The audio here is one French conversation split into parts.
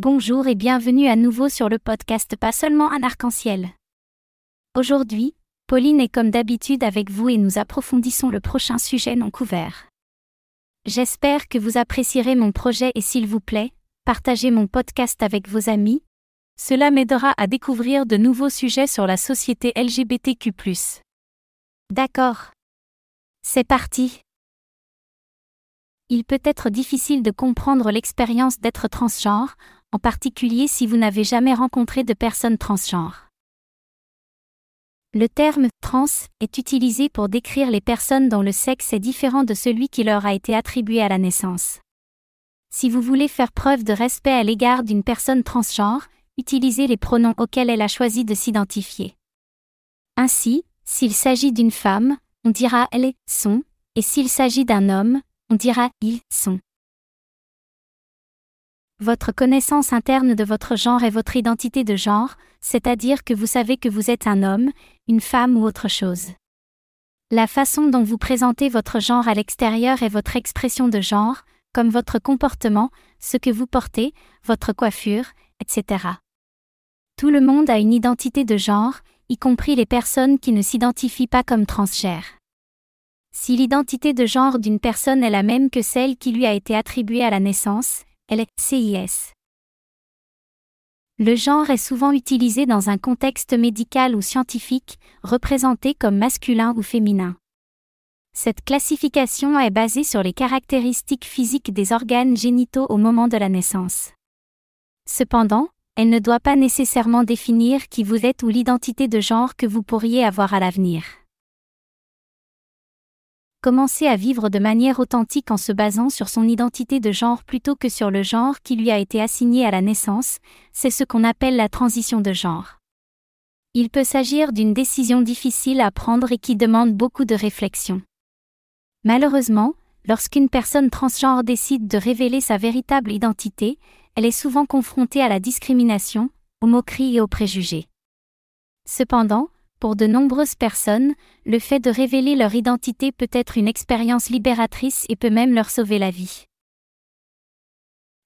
Bonjour et bienvenue à nouveau sur le podcast Pas seulement un arc-en-ciel. Aujourd'hui, Pauline est comme d'habitude avec vous et nous approfondissons le prochain sujet non couvert. J'espère que vous apprécierez mon projet et s'il vous plaît, partagez mon podcast avec vos amis. Cela m'aidera à découvrir de nouveaux sujets sur la société LGBTQ. D'accord. C'est parti. Il peut être difficile de comprendre l'expérience d'être transgenre, en particulier si vous n'avez jamais rencontré de personnes transgenres. Le terme trans est utilisé pour décrire les personnes dont le sexe est différent de celui qui leur a été attribué à la naissance. Si vous voulez faire preuve de respect à l'égard d'une personne transgenre, utilisez les pronoms auxquels elle a choisi de s'identifier. Ainsi, s'il s'agit d'une femme, on dira elle, son, et s'il s'agit d'un homme, on dira ils sont. Votre connaissance interne de votre genre est votre identité de genre, c'est-à-dire que vous savez que vous êtes un homme, une femme ou autre chose. La façon dont vous présentez votre genre à l'extérieur est votre expression de genre, comme votre comportement, ce que vous portez, votre coiffure, etc. Tout le monde a une identité de genre, y compris les personnes qui ne s'identifient pas comme transgères. Si l'identité de genre d'une personne est la même que celle qui lui a été attribuée à la naissance, elle est CIS. Le genre est souvent utilisé dans un contexte médical ou scientifique, représenté comme masculin ou féminin. Cette classification est basée sur les caractéristiques physiques des organes génitaux au moment de la naissance. Cependant, elle ne doit pas nécessairement définir qui vous êtes ou l'identité de genre que vous pourriez avoir à l'avenir. Commencer à vivre de manière authentique en se basant sur son identité de genre plutôt que sur le genre qui lui a été assigné à la naissance, c'est ce qu'on appelle la transition de genre. Il peut s'agir d'une décision difficile à prendre et qui demande beaucoup de réflexion. Malheureusement, lorsqu'une personne transgenre décide de révéler sa véritable identité, elle est souvent confrontée à la discrimination, aux moqueries et aux préjugés. Cependant, pour de nombreuses personnes, le fait de révéler leur identité peut être une expérience libératrice et peut même leur sauver la vie.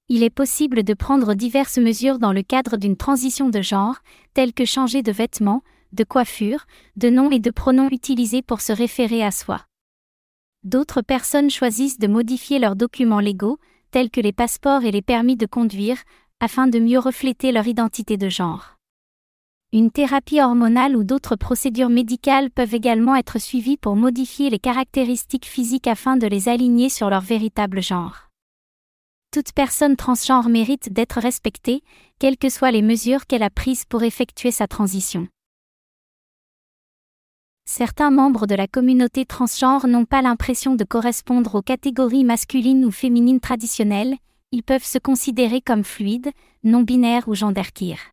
Il est possible de prendre diverses mesures dans le cadre d'une transition de genre, telles que changer de vêtements, de coiffure, de nom et de pronoms utilisés pour se référer à soi. D'autres personnes choisissent de modifier leurs documents légaux, tels que les passeports et les permis de conduire, afin de mieux refléter leur identité de genre. Une thérapie hormonale ou d'autres procédures médicales peuvent également être suivies pour modifier les caractéristiques physiques afin de les aligner sur leur véritable genre. Toute personne transgenre mérite d'être respectée, quelles que soient les mesures qu'elle a prises pour effectuer sa transition. Certains membres de la communauté transgenre n'ont pas l'impression de correspondre aux catégories masculines ou féminines traditionnelles, ils peuvent se considérer comme fluides, non-binaires ou genderqueer.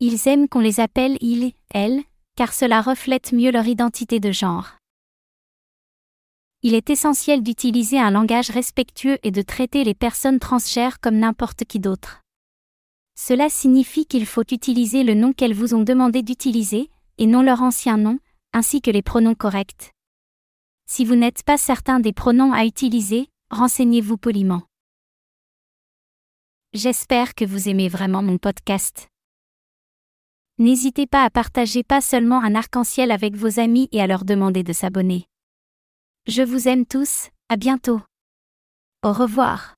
Ils aiment qu'on les appelle il, elle, car cela reflète mieux leur identité de genre. Il est essentiel d'utiliser un langage respectueux et de traiter les personnes transgères comme n'importe qui d'autre. Cela signifie qu'il faut utiliser le nom qu'elles vous ont demandé d'utiliser, et non leur ancien nom, ainsi que les pronoms corrects. Si vous n'êtes pas certain des pronoms à utiliser, renseignez-vous poliment. J'espère que vous aimez vraiment mon podcast. N'hésitez pas à partager pas seulement un arc-en-ciel avec vos amis et à leur demander de s'abonner. Je vous aime tous, à bientôt. Au revoir.